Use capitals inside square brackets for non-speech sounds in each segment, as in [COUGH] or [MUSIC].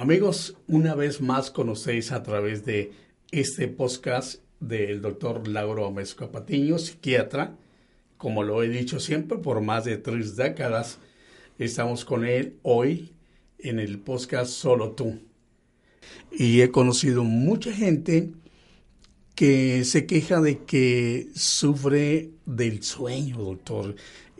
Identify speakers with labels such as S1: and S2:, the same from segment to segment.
S1: Amigos, una vez más conocéis a través de este podcast del doctor Lauro Gómez Patiño, psiquiatra. Como lo he dicho siempre, por más de tres décadas estamos con él hoy en el podcast Solo tú. Y he conocido mucha gente que se queja de que sufre del sueño, doctor,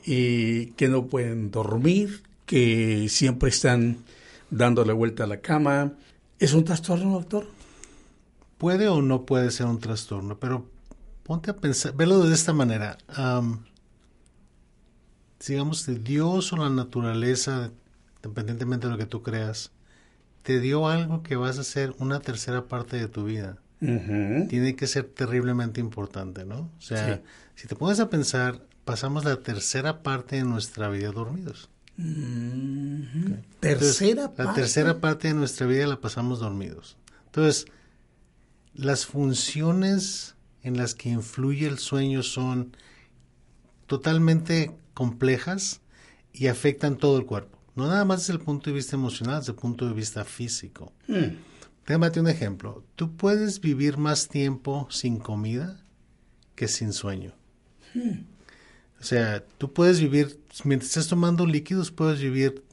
S1: y que no pueden dormir, que siempre están dándole vuelta a la cama. ¿Es un trastorno, doctor?
S2: Puede o no puede ser un trastorno, pero ponte a pensar, velo de esta manera. digamos, de Dios o la naturaleza, independientemente de lo que tú creas, te dio algo que vas a hacer una tercera parte de tu vida. Tiene que ser terriblemente importante, ¿no? O sea, si te pones a pensar, pasamos la tercera parte de nuestra vida dormidos.
S1: Tercera
S2: La tercera parte de nuestra vida la pasamos dormidos. Entonces, las funciones en las que influye el sueño son totalmente complejas y afectan todo el cuerpo. No nada más desde el punto de vista emocional, desde el punto de vista físico. Mm. Déjame un ejemplo. Tú puedes vivir más tiempo sin comida que sin sueño. Hmm. O sea, tú puedes vivir, mientras estés tomando líquidos, puedes vivir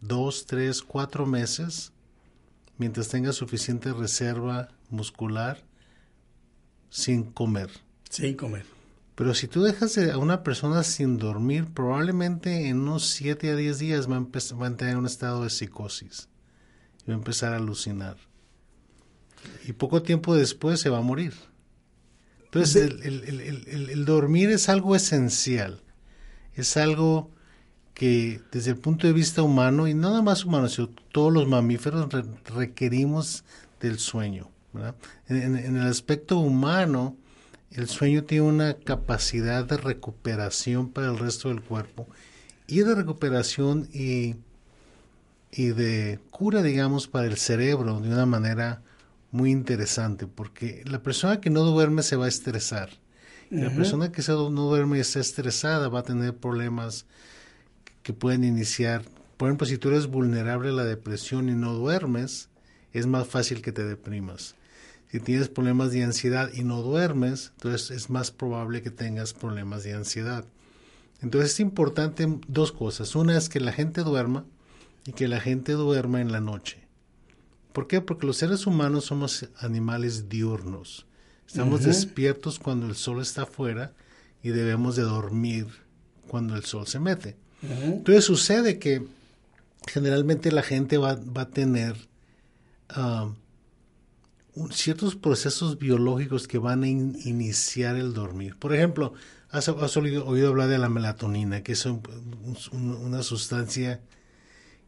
S2: dos, tres, cuatro meses mientras tengas suficiente reserva muscular sin comer.
S1: Sin comer.
S2: Pero si tú dejas a una persona sin dormir, probablemente en unos 7 a 10 días va a, va a entrar en un estado de psicosis. Y va a empezar a alucinar. Y poco tiempo después se va a morir. Entonces, el, dormir es algo esencial, es algo que desde el punto de vista humano, y nada más humano, sino todos los mamíferos requerimos del sueño. En, el aspecto humano, el sueño tiene una capacidad de recuperación para el resto del cuerpo y de recuperación y, y de cura, digamos, para el cerebro de una manera muy interesante porque la persona que no duerme se va a estresar. La persona que no duerme y está estresada va a tener problemas que pueden iniciar. Por ejemplo, si tú eres vulnerable a la depresión y no duermes, es más fácil que te deprimas. Si tienes problemas de ansiedad y no duermes, entonces es más probable que tengas problemas de ansiedad. Entonces es importante dos cosas. Una es que la gente duerma y que la gente duerma en la noche. ¿Por qué? Porque los seres humanos somos animales diurnos. Estamos despiertos cuando el sol está afuera y debemos de dormir cuando el sol se mete. Entonces sucede que generalmente la gente va, a tener ah, ciertos procesos biológicos que van a iniciar el dormir. Por ejemplo, has, oído, hablar de la melatonina, que es una sustancia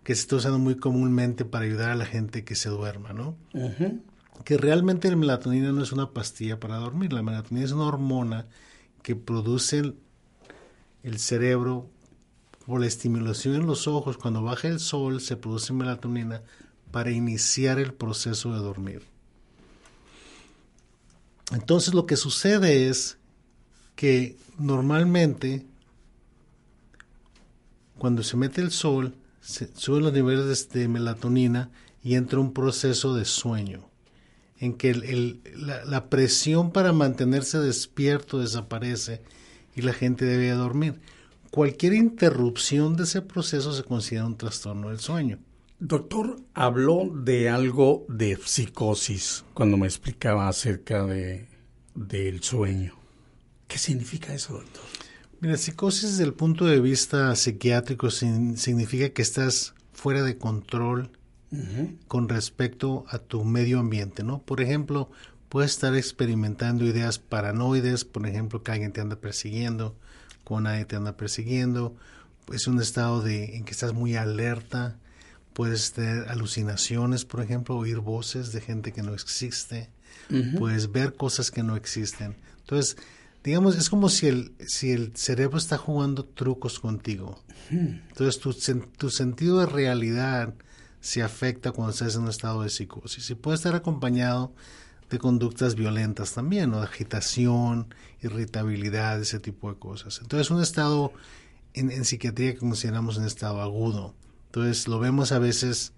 S2: que se está usando muy comúnmente para ayudar a la gente que se duerma, ¿no? Que realmente la melatonina no es una pastilla para dormir, la melatonina es una hormona que produce el, cerebro por la estimulación en los ojos, cuando baja el sol se produce melatonina para iniciar el proceso de dormir. Entonces lo que sucede es que normalmente cuando se mete el sol suben los niveles de, melatonina y entra un proceso de sueño, en que la, presión para mantenerse despierto desaparece y la gente debe dormir. Cualquier interrupción de ese proceso se considera un trastorno del sueño.
S1: Doctor, habló de algo de psicosis cuando me explicaba acerca de, del sueño. ¿Qué significa eso, doctor?
S2: Mira, psicosis desde el punto de vista psiquiátrico significa que estás fuera de control con respecto a tu medio ambiente, ¿no? Por ejemplo, puedes estar experimentando ideas paranoides, por ejemplo, que alguien te anda persiguiendo, cuando nadie te anda persiguiendo, es un estado de, en que estás muy alerta, puedes tener alucinaciones, por ejemplo, oír voces de gente que no existe, puedes ver cosas que no existen. Entonces, digamos, es como si el, si el cerebro está jugando trucos contigo. Entonces, tu, tu sentido de realidad se afecta cuando estás en un estado de psicosis. Y puede estar acompañado de conductas violentas también, ¿no? de agitación, irritabilidad, ese tipo de cosas. Entonces, un estado en, en psiquiatría que consideramos un estado agudo. Entonces, lo vemos a veces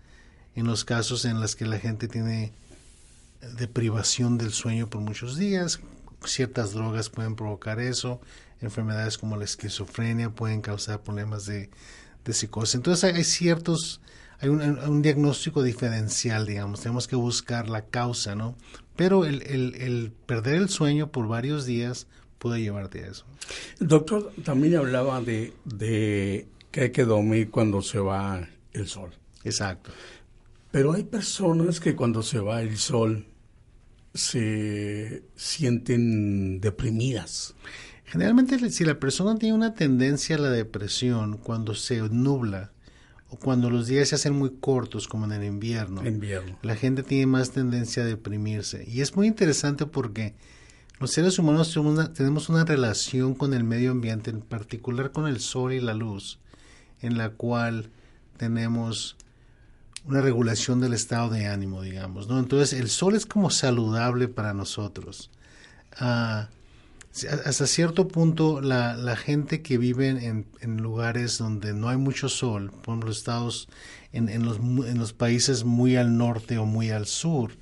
S2: en los casos en los que la gente tiene deprivación del sueño por muchos días, ciertas drogas pueden provocar eso, enfermedades como la esquizofrenia pueden causar problemas de, psicosis. Entonces hay, ciertos, hay un, diagnóstico diferencial, digamos, tenemos que buscar la causa, ¿no? Pero el, el, perder el sueño por varios días puede llevarte a eso.
S1: El doctor también hablaba de, de que hay que dormir cuando se va el sol.
S2: Exacto.
S1: Pero hay personas que cuando se va el sol se sienten deprimidas.
S2: Generalmente si la persona tiene una tendencia a la depresión cuando se nubla o cuando los días se hacen muy cortos como en el invierno,
S1: invierno.
S2: la gente tiene más tendencia a deprimirse. Y es muy interesante porque los seres humanos tenemos una, tenemos una relación con el medio ambiente, en particular con el sol y la luz, en la cual tenemos una regulación del estado de ánimo, digamos, ¿no? Entonces el sol es como saludable para nosotros. Ah, hasta cierto punto la, la gente que vive en, lugares donde no hay mucho sol, por ejemplo estados en, en, los, en los países muy al norte o muy al sur,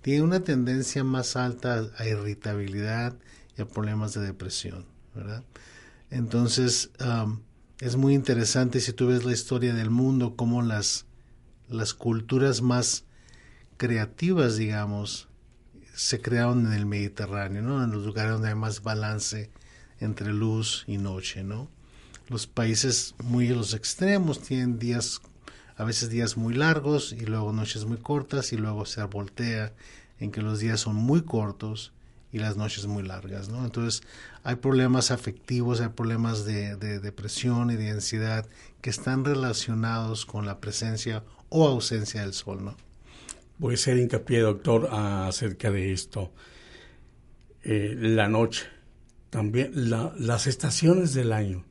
S2: tiene una tendencia más alta a irritabilidad y a problemas de depresión, ¿verdad? Entonces, es muy interesante si tú ves la historia del mundo, cómo las, las culturas más creativas, digamos, se crearon en el Mediterráneo, ¿no? En los lugares donde hay más balance entre luz y noche, ¿no? Los países muy los extremos tienen días, a veces días muy largos y luego noches muy cortas y luego se voltea en que los días son muy cortos y las noches muy largas, ¿no? Entonces hay problemas afectivos, hay problemas de, de depresión y de ansiedad que están relacionados con la presencia o ausencia del sol, ¿no?
S1: Voy a hacer hincapié, doctor, acerca de esto. Eh, la noche, también las estaciones del año,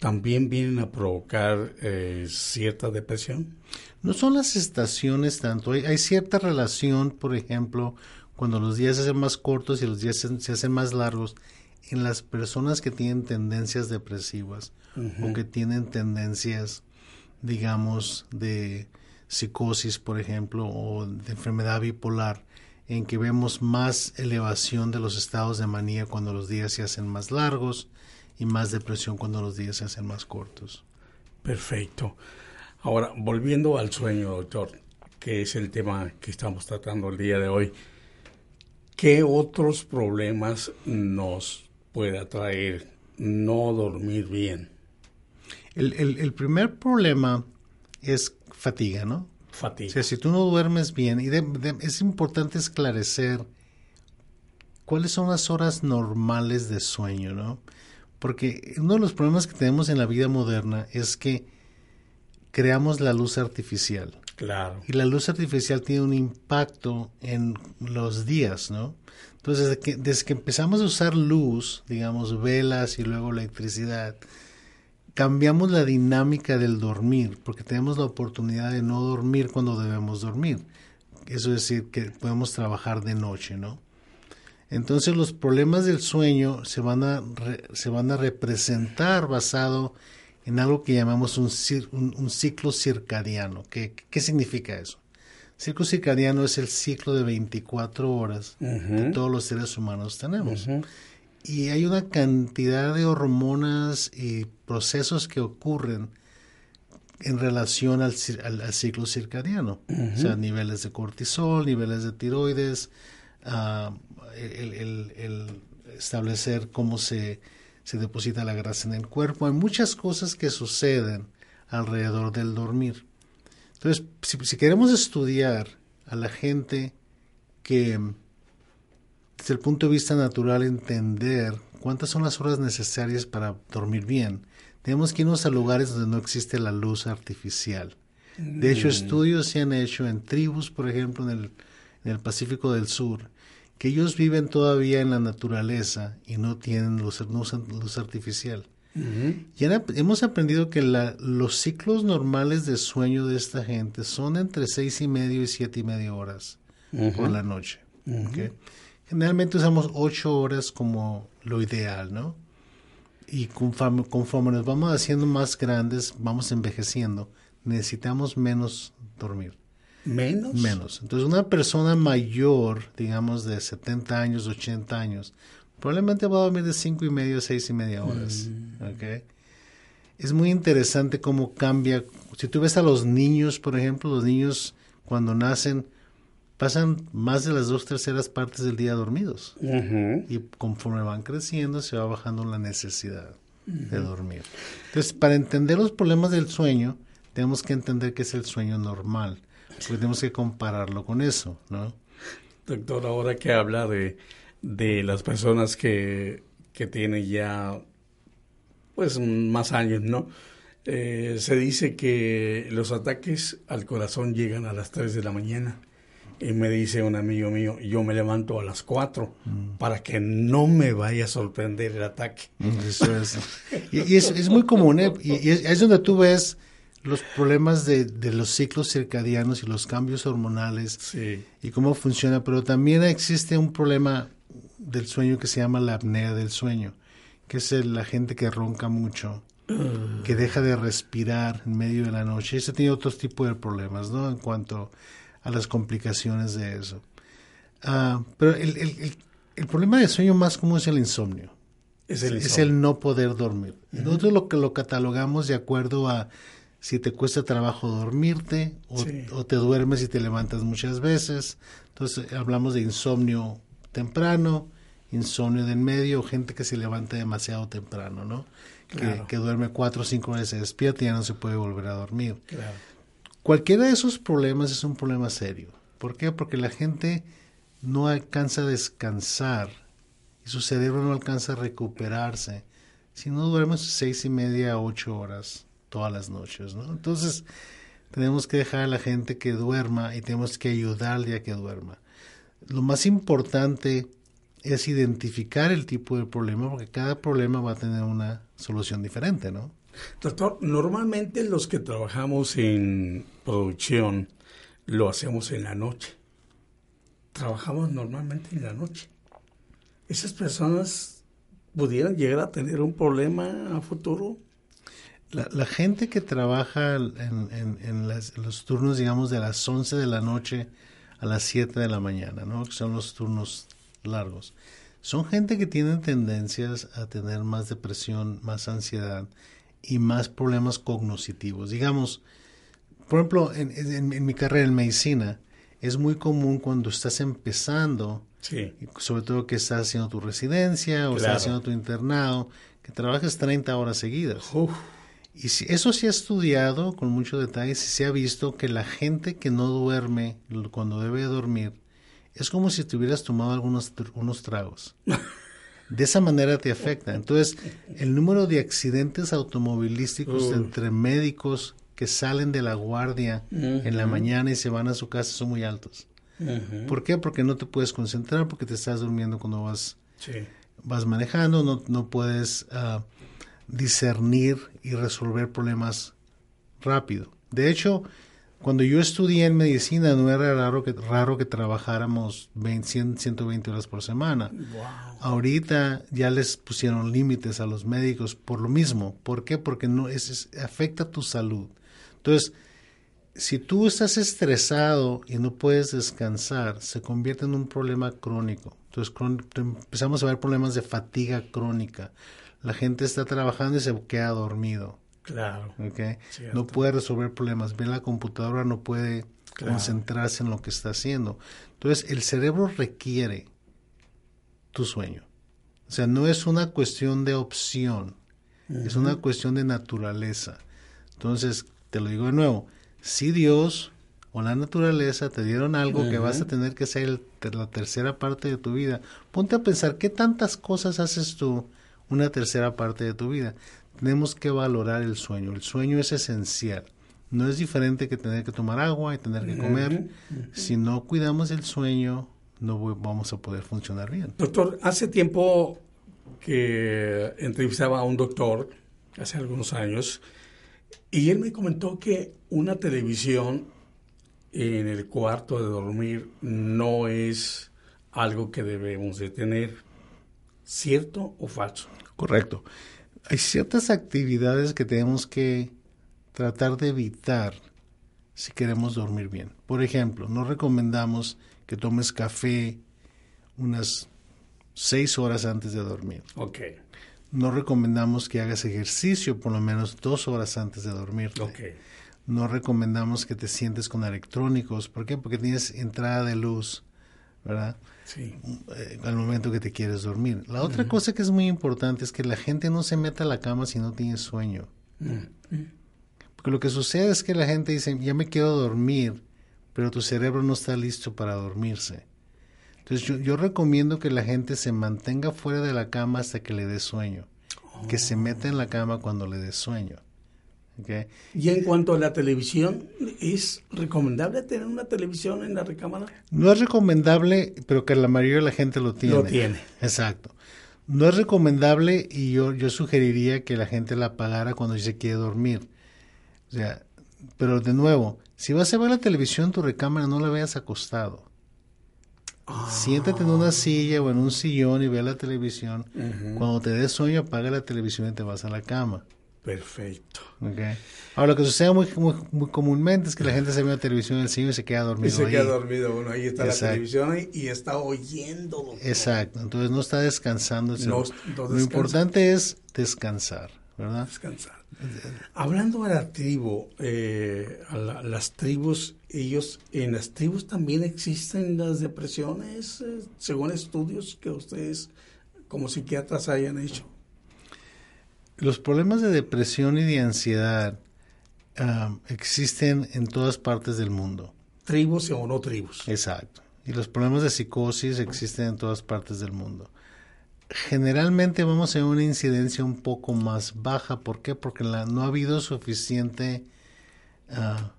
S1: también vienen a provocar eh, cierta depresión.
S2: No son las estaciones tanto, hay, cierta relación, por ejemplo, cuando los días se hacen más cortos y los días se, hacen más largos, en las personas que tienen tendencias depresivas o que tienen tendencias digamos, de psicosis, por ejemplo, o de enfermedad bipolar, en que vemos más elevación de los estados de manía cuando los días se hacen más largos y más depresión cuando los días se hacen más cortos.
S1: Perfecto. Ahora, volviendo al sueño, doctor, que es el tema que estamos tratando el día de hoy, ¿qué otros problemas nos puede traer no dormir bien?
S2: El, el, primer problema es fatiga, ¿no?
S1: Fatiga.
S2: O sea, si tú no duermes bien, y es importante esclarecer cuáles son las horas normales de sueño, ¿no? Porque uno de los problemas que tenemos en la vida moderna es que creamos la luz artificial.
S1: Claro.
S2: Y la luz artificial tiene un impacto en los días, ¿no? Entonces, desde que, desde que empezamos a usar luz, digamos, velas y luego electricidad, cambiamos la dinámica del dormir, porque tenemos la oportunidad de no dormir cuando debemos dormir. Eso es decir, que podemos trabajar de noche, ¿no? Entonces los problemas del sueño se van a, se van a representar basado en algo que llamamos un, un, ciclo circadiano. ¿Qué, ¿Qué, significa eso? ciclo circadiano es el ciclo de 24 horas que todos los seres humanos tenemos y hay una cantidad de hormonas y procesos que ocurren en relación al, ciclo circadiano, o sea, niveles de cortisol, niveles de tiroides, ah, el, establecer cómo se, se deposita la grasa en el cuerpo. Hay muchas cosas que suceden alrededor del dormir. Entonces, si, queremos estudiar a la gente que, desde el punto de vista natural, entender cuántas son las horas necesarias para dormir bien, tenemos que irnos a lugares donde no existe la luz artificial. De hecho, mm. estudios se han hecho en tribus, por ejemplo, en el, en el Pacífico del Sur, que ellos viven todavía en la naturaleza y no tienen luz, no usan luz artificial. Y hemos aprendido que los ciclos normales de sueño de esta gente son entre seis y medio y siete y medio horas por la noche. Generalmente usamos ocho horas como lo ideal, ¿no? Y conforme, conforme nos vamos haciendo más grandes, vamos envejeciendo, necesitamos menos dormir.
S1: ¿Menos?
S2: Menos. Entonces, una persona mayor, digamos de 70 años, 80 años, probablemente va a dormir de 5 y medio a 6 y media horas. Mm. ¿okay? Es muy interesante cómo cambia. Si tú ves a los niños, por ejemplo, los niños cuando nacen pasan más de las dos terceras partes del día dormidos. Y conforme van creciendo se va bajando la necesidad de dormir. Entonces, para entender los problemas del sueño, tenemos que entender que es el sueño normal. Porque tenemos que compararlo con eso, ¿no?
S1: Doctor, ahora que habla de de las personas que, que tienen ya pues más años, ¿no? Eh, se dice que los ataques al corazón llegan a las 3 de la mañana. Y me dice un amigo mío, yo me levanto a las 4 mm. para que no me vaya a sorprender el ataque.
S2: Mm, eso es. y, es, muy común, ¿eh? Y, es, donde tú ves los problemas de, de, los ciclos circadianos y los cambios hormonales y cómo funciona, pero también existe un problema del sueño que se llama la apnea del sueño, que es la gente que ronca mucho, que deja de respirar en medio de la noche. Ese tiene otros tipos de problemas, ¿no? En cuanto a las complicaciones de eso. Ah, pero el, el, el, problema del sueño más común es el insomnio. Es el, es el no poder dormir. Nosotros lo que lo catalogamos de acuerdo a si te cuesta trabajo dormirte o, o, te duermes y te levantas muchas veces. Entonces hablamos de insomnio temprano, insomnio de en medio, gente que se levanta demasiado temprano, ¿no? Que, duerme cuatro o cinco horas, se despierta y ya no se puede volver a dormir. Cualquiera de esos problemas es un problema serio. ¿Por qué? Porque la gente no alcanza a descansar y su cerebro no alcanza a recuperarse si no duerme seis y media a ocho horas todas las noches, ¿no? Entonces, tenemos que dejar a la gente que duerma y tenemos que ayudarle a que duerma. Lo más importante es identificar el tipo de problema, porque cada problema va a tener una solución diferente, ¿no?
S1: Doctor, normalmente los que trabajamos en producción lo hacemos en la noche. Trabajamos normalmente en la noche. ¿Esas personas pudieran llegar a tener un problema a futuro?
S2: La, gente que trabaja en, los turnos, digamos, de las 11 de la noche a las 7 de la mañana, ¿no? que son los turnos largos. Son gente que tienen tendencias a tener más depresión, más ansiedad y más problemas cognitivos. Digamos, por ejemplo, en, mi carrera en medicina, es muy común cuando estás empezando, sobre todo que estás haciendo tu residencia o estás haciendo tu internado, que trabajes 30 horas seguidas. Y si, eso se ha estudiado con mucho detalle, se ha visto que la gente que no duerme cuando debe dormir es como si te hubieras tomado algunos unos tragos. [LAUGHS] De esa manera te afecta. Entonces, el número de accidentes automovilísticos entre médicos que salen de la guardia en la mañana y se van a su casa son muy altos. ¿Por qué? Porque no te puedes concentrar, porque te estás durmiendo cuando vas, vas manejando, no, no puedes uh, discernir y resolver problemas rápido. De hecho, cuando yo estudié en medicina no era raro que, raro que trabajáramos 20, 120 horas por semana. Ahorita ya les pusieron límites a los médicos por lo mismo. ¿Por qué? Porque no es, afecta tu salud. Entonces, si tú estás estresado y no puedes descansar, se convierte en un problema crónico. Entonces empezamos a ver problemas de fatiga crónica. La gente está trabajando y se queda dormido.
S1: Claro.
S2: Okay. No puede resolver problemas. Ve la computadora, no puede concentrarse en lo que está haciendo. Entonces, el cerebro requiere tu sueño. O sea, no es una cuestión de opción, es una cuestión de naturaleza. Entonces, te lo digo de nuevo, si Dios o la naturaleza te dieron algo que vas a tener que hacer la tercera parte de tu vida, ponte a pensar qué tantas cosas haces tú una tercera parte de tu vida. Tenemos que valorar el sueño. El sueño es esencial. No es diferente que tener que tomar agua y tener que comer. Si no cuidamos el sueño, no vamos a poder funcionar bien.
S1: Doctor, hace tiempo que entrevistaba a un doctor, hace algunos años, y él me comentó que una televisión en el cuarto de dormir no es algo que debemos de tener. ¿Cierto o falso?
S2: Correcto. Hay ciertas actividades que tenemos que tratar de evitar si queremos dormir bien. Por ejemplo, no recomendamos que tomes café unas seis horas antes de dormir.
S1: Ok.
S2: No recomendamos que hagas ejercicio por lo menos dos horas antes de dormir.
S1: Ok.
S2: No recomendamos que te sientes con electrónicos. ¿Por qué? Porque tienes entrada de luz, ¿verdad?
S1: Sí.
S2: Eh, al momento que te quieres dormir. La otra cosa que es muy importante es que la gente no se meta a la cama si no tiene sueño. Porque lo que sucede es que la gente dice, ya me quiero dormir, pero tu cerebro no está listo para dormirse. Entonces yo, yo recomiendo que la gente se mantenga fuera de la cama hasta que le dé sueño. Que se meta en la cama cuando le dé sueño. Okay.
S1: Y en cuanto a la televisión, ¿es recomendable tener una televisión en la recámara?
S2: No es recomendable, pero que la mayoría de la gente lo tiene.
S1: Lo tiene.
S2: Exacto. No es recomendable y yo, yo sugeriría que la gente la apagara cuando se quiere dormir. O sea, pero de nuevo, si vas a ver la televisión en tu recámara, no la veas acostado.
S1: Ah.
S2: Siéntate en una silla o en un sillón y ve la televisión. Cuando te des sueño, apaga la televisión y te vas a la cama.
S1: Perfecto.
S2: Okay. Ahora, lo que sucede muy, muy, muy, comúnmente es que la gente se ve la televisión en el cine y se queda dormido.
S1: Y se
S2: ahí.
S1: queda dormido. Bueno, ahí está
S2: Exacto.
S1: la televisión y, y está oyendo. doctor.
S2: Exacto. Entonces no está descansando.
S1: No-
S2: lo importante es descansar, ¿verdad?
S1: Descansar. Hablando de la tribu, eh, a la- las tribus, ellos, en las tribus también existen las depresiones, eh, según estudios que ustedes como psiquiatras hayan hecho.
S2: Los problemas de depresión y de ansiedad ah, existen en todas partes del mundo.
S1: Tribus o no tribus.
S2: Exacto. Y los problemas de psicosis existen en todas partes del mundo. Generalmente vamos a una incidencia un poco más baja. ¿Por qué? Porque la- no ha habido suficiente, ah,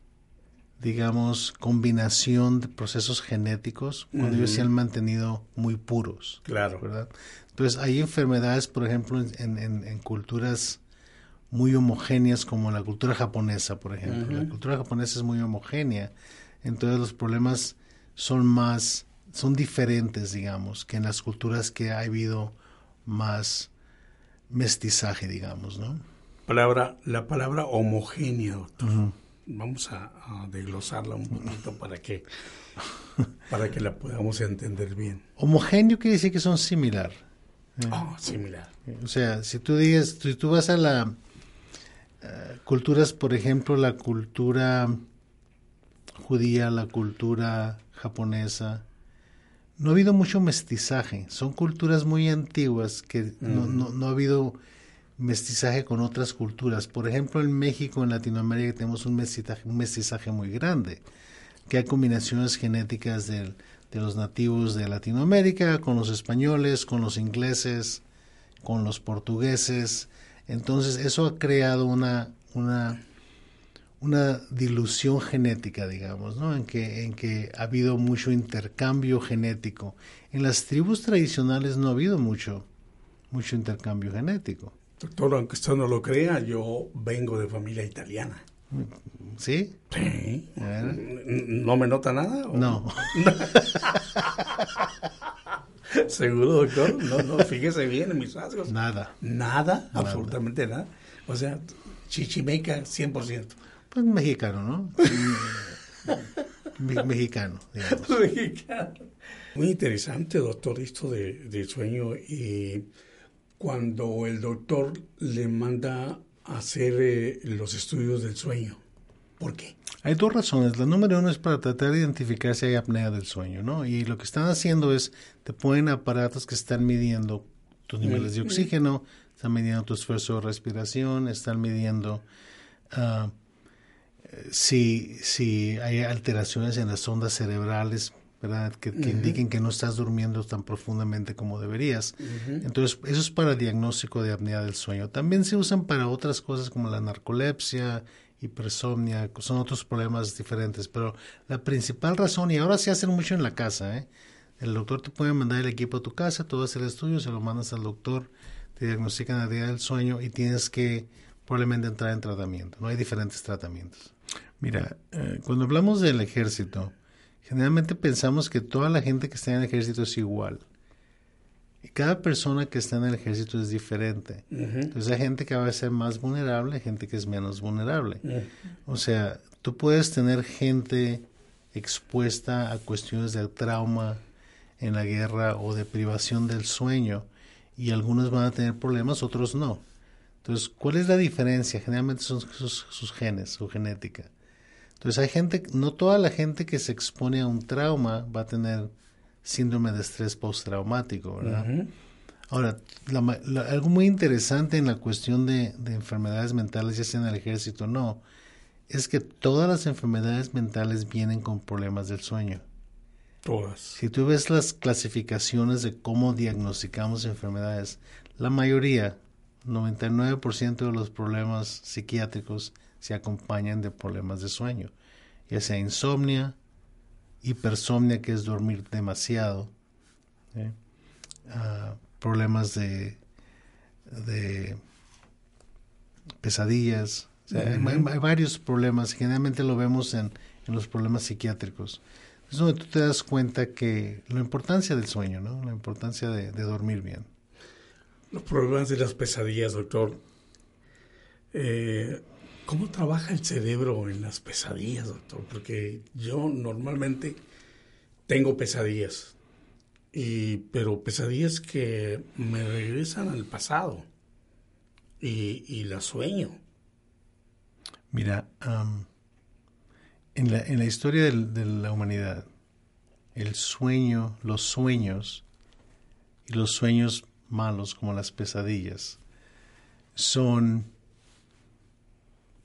S2: digamos, combinación de procesos genéticos cuando ellos se han mantenido muy puros.
S1: Claro.
S2: ¿verdad? Entonces hay enfermedades, por ejemplo, en, en- en culturas muy homogéneas como la cultura japonesa, por ejemplo. La cultura japonesa es muy homogénea, entonces los problemas son más, son diferentes, digamos, que en las culturas que ha habido más mestizaje, digamos, ¿no?
S1: Palabra, la palabra homogénea, doctor. Vamos a, a desglosarla un poquito para que, para que la podamos entender bien.
S2: Homogéneo quiere decir que son similar.
S1: Ah, similar.
S2: O sea, si tú digas, si tú vas a la eh, culturas, por ejemplo, la cultura judía, la cultura japonesa, no ha habido mucho mestizaje. Son culturas muy antiguas que no, no, no ha habido mestizaje con otras culturas. Por ejemplo, en México, en Latinoamérica, tenemos un mestizaje, muy grande, que hay combinaciones genéticas de los nativos de Latinoamérica con los españoles, con los ingleses, con los portugueses. Entonces, eso ha creado una, una, una dilución genética, digamos, ¿no? En que, en que ha habido mucho intercambio genético. En las tribus tradicionales no ha habido mucho, mucho intercambio genético.
S1: Doctor, aunque usted no lo crea, yo vengo de familia italiana.
S2: ¿Sí?
S1: Sí. ¿No me nota nada? o-
S2: No. [LAUGHS]
S1: ¿Seguro, doctor? No, no, fíjese bien en mis rasgos.
S2: Nada.
S1: Nada, absolutamente nada. O sea, chichimeca 100%.
S2: Pues mexicano, ¿no? Me- mexicano, digamos. [LAUGHS]
S1: Mexicano. Muy interesante, doctor, esto de, del sueño. Y cuando el doctor le manda hacer eh, los estudios del sueño, ¿por qué?
S2: Hay dos razones. La número uno es para tratar de identificar si hay apnea del sueño, ¿no? Y lo que están haciendo es, te ponen aparatos que están midiendo tus niveles de oxígeno, están midiendo tu esfuerzo de respiración, están midiendo ah, si, si hay alteraciones en las ondas cerebrales, ¿verdad? Que, indiquen que no estás durmiendo tan profundamente como deberías. Entonces, eso es para diagnóstico de apnea del sueño. También se usan para otras cosas como la narcolepsia, hipersomnia, son otros problemas diferentes, pero la principal razón, y ahora se hacen mucho en la casa, ¿eh? el doctor te puede mandar el equipo a tu casa, tú haces el estudio, se lo mandas al doctor, te diagnostican la apnea del sueño y tienes que probablemente entrar en tratamiento. No hay diferentes tratamientos. Mira, eh, cuando hablamos del ejército, generalmente pensamos que toda la gente que está en el ejército es igual. Y cada persona que está en el ejército es diferente. Entonces hay gente que va a ser más vulnerable, hay gente que es menos vulnerable. O sea, tú puedes tener gente expuesta a cuestiones de trauma en la guerra o de privación del sueño y algunos van a tener problemas, otros no. Entonces, ¿cuál es la diferencia? Generalmente son sus, genes, su genética. Entonces, hay gente, no toda la gente que se expone a un trauma va a tener síndrome de estrés postraumático, ¿verdad? Ahora, algo muy interesante en la cuestión de, enfermedades mentales, ya sea en el ejército o no, es que todas las enfermedades mentales vienen con problemas del sueño.
S1: Todas.
S2: Si tú ves las clasificaciones de cómo diagnosticamos enfermedades, la mayoría, 99% de los problemas psiquiátricos se acompañan de problemas de sueño, ya sea insomnia, hipersomnia, que es dormir demasiado, ¿eh? ah, problemas de, de pesadillas, hay, varios problemas, generalmente lo vemos en, en los problemas psiquiátricos. Es donde tú te das cuenta que la importancia del sueño, ¿no? la importancia de dormir bien.
S1: Los problemas de las pesadillas, doctor. Eh, ¿Cómo trabaja el cerebro en las pesadillas, doctor? Porque yo normalmente tengo pesadillas, y, pero pesadillas que me regresan al pasado y, y las sueño.
S2: Mira, en, la, en la historia de la humanidad, el sueño, los sueños y los sueños malos como las pesadillas son,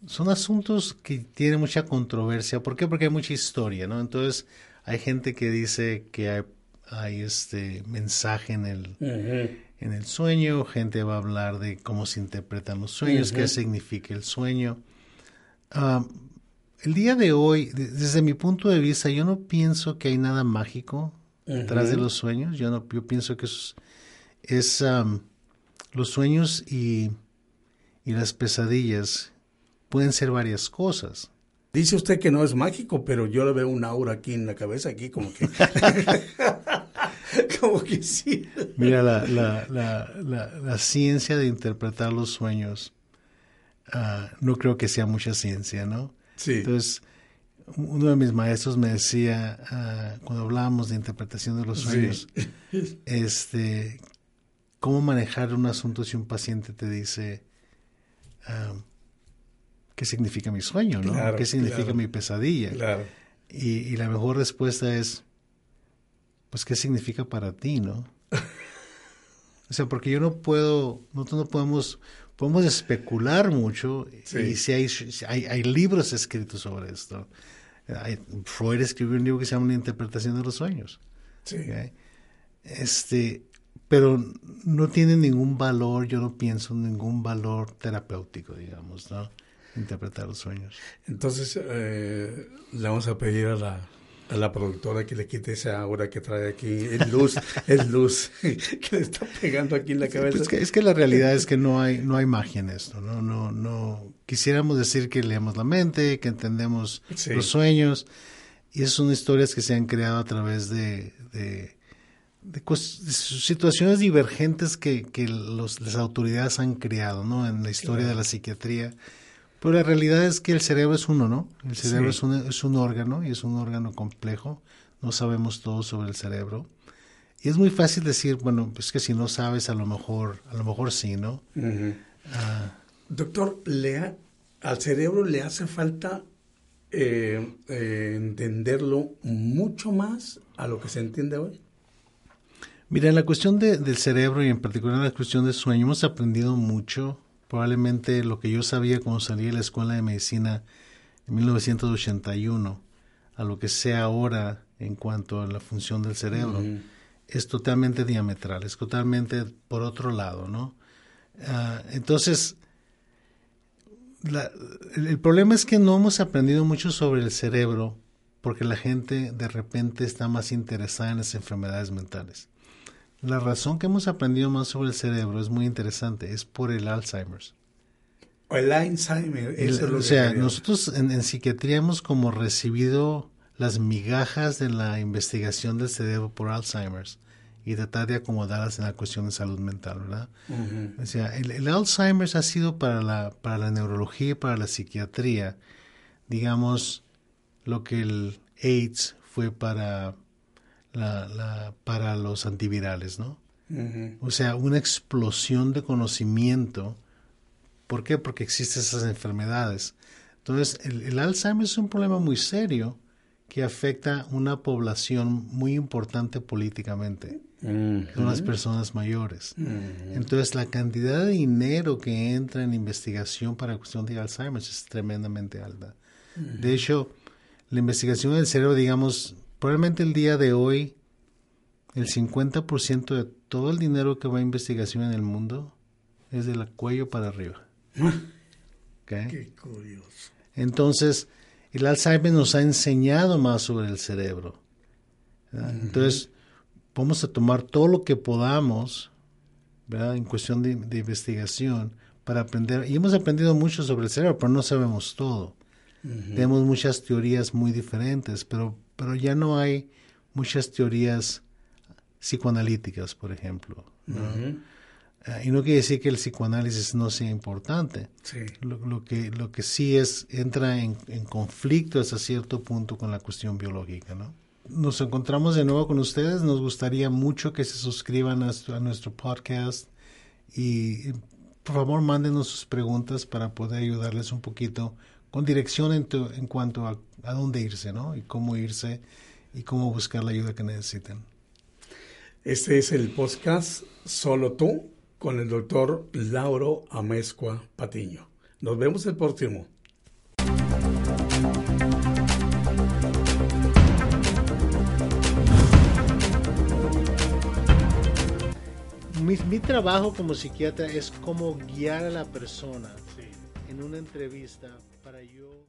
S2: son asuntos que tienen mucha controversia. ¿Por qué? Porque hay mucha historia, ¿no? Entonces hay gente que dice que hay, este mensaje en el, en el sueño, gente va a hablar de cómo se interpretan los sueños, qué significa el sueño. El día de hoy, desde mi punto de vista, yo no pienso que hay nada mágico detrás de los sueños. Yo no, yo pienso que es es los sueños y, y las pesadillas pueden ser varias cosas.
S1: Dice usted que no es mágico, pero yo le veo un aura aquí en la cabeza, aquí como que... [LAUGHS] como que sí.
S2: Mira, la, la, la, la, ciencia de interpretar los sueños, ah, no creo que sea mucha ciencia, ¿no?
S1: Sí.
S2: Entonces, uno de mis maestros me decía, ah, cuando hablábamos de interpretación de los sueños, [LAUGHS] este, cómo manejar un asunto si un paciente te dice ah, qué significa mi sueño, ¿no? ¿Qué significa mi pesadilla? Y, la mejor respuesta es, pues, ¿qué significa para ti, no? [LAUGHS] o sea, porque yo no puedo, nosotros no podemos, podemos especular mucho y si hay, hay, libros escritos sobre esto. Freud escribió un libro que se llama Una interpretación de los sueños.
S1: Sí.
S2: Este, pero no tiene ningún valor, yo no pienso ningún valor terapéutico, digamos, ¿no? Interpretar los sueños.
S1: Entonces, eh, le vamos a pedir a la, a la productora que le quite esa aura que trae aquí, es luz, es luz, [LAUGHS] que le está pegando aquí en la cabeza.
S2: es, que, es, que, la realidad es que no hay, no hay magia en esto, ¿no? No, no, quisiéramos decir que leemos la mente, que entendemos los sueños, y esas son historias que se han creado a través de de, situaciones divergentes que, que los, las autoridades han creado ¿no? en la historia de la psiquiatría. Pero la realidad es que el cerebro es uno, ¿no? El cerebro es, un, es un órgano y es un órgano complejo. No sabemos todo sobre el cerebro. Y es muy fácil decir, bueno, es que si no sabes, a lo mejor, a lo mejor sí, ¿no?
S1: Ah. Doctor, le al cerebro le hace falta eh, eh, entenderlo mucho más a lo que se entiende hoy.
S2: Mira, en la cuestión del cerebro y en particular en la cuestión del sueño hemos aprendido mucho. Probablemente lo que yo sabía cuando salí de la escuela de medicina en 1981 a lo que sea ahora en cuanto a la función del cerebro es totalmente diametral, es totalmente por otro lado, ¿no? Ah, entonces, el, problema es que no hemos aprendido mucho sobre el cerebro porque la gente de repente está más interesada en las enfermedades mentales. La razón que hemos aprendido más sobre el cerebro es muy interesante, es por el Alzheimer's.
S1: El Alzheimer,
S2: o sea, nosotros en, en, psiquiatría hemos como recibido las migajas de la investigación del cerebro por Alzheimer's y tratar de acomodarlas en la cuestión de salud mental, ¿verdad? O sea, el, el, Alzheimer's ha sido para la, para la neurología y para la psiquiatría, digamos, lo que el AIDS fue para, la, la para los antivirales, ¿no? O sea, una explosión de conocimiento. ¿Por qué? Porque existen esas enfermedades. Entonces, el, el Alzheimer es un problema muy serio que afecta una población muy importante políticamente. Son las personas mayores. Entonces, la cantidad de dinero que entra en investigación para la cuestión de Alzheimer es tremendamente alta. De hecho, la investigación del cerebro, digamos, probablemente el día de hoy, el 50% de todo el dinero que va a investigación en el mundo es del cuello para arriba. [LAUGHS]
S1: Qué curioso.
S2: Entonces, el Alzheimer nos ha enseñado más sobre el cerebro. Entonces, vamos a tomar todo lo que podamos, ¿verdad? En cuestión de, investigación para aprender. Y hemos aprendido mucho sobre el cerebro, pero no sabemos todo. Tenemos muchas teorías muy diferentes, pero, pero ya no hay muchas teorías psicoanalíticas, por ejemplo. Ah, y no quiere decir que el psicoanálisis no sea importante. Lo, que, lo que sí es, entra en, en conflicto hasta cierto punto con la cuestión biológica, ¿no? Nos encontramos de nuevo con ustedes. Nos gustaría mucho que se suscriban a, nuestro podcast y por favor mándenos sus preguntas para poder ayudarles un poquito con dirección en, en cuanto a, a dónde irse, ¿no? Y cómo irse y cómo buscar la ayuda que necesiten.
S1: Este es el podcast Solo tú con el doctor Lauro Amezcua Patiño. Nos vemos el próximo.
S2: Mi, mi, trabajo como psiquiatra es como guiar a la persona sí. en una entrevista para yo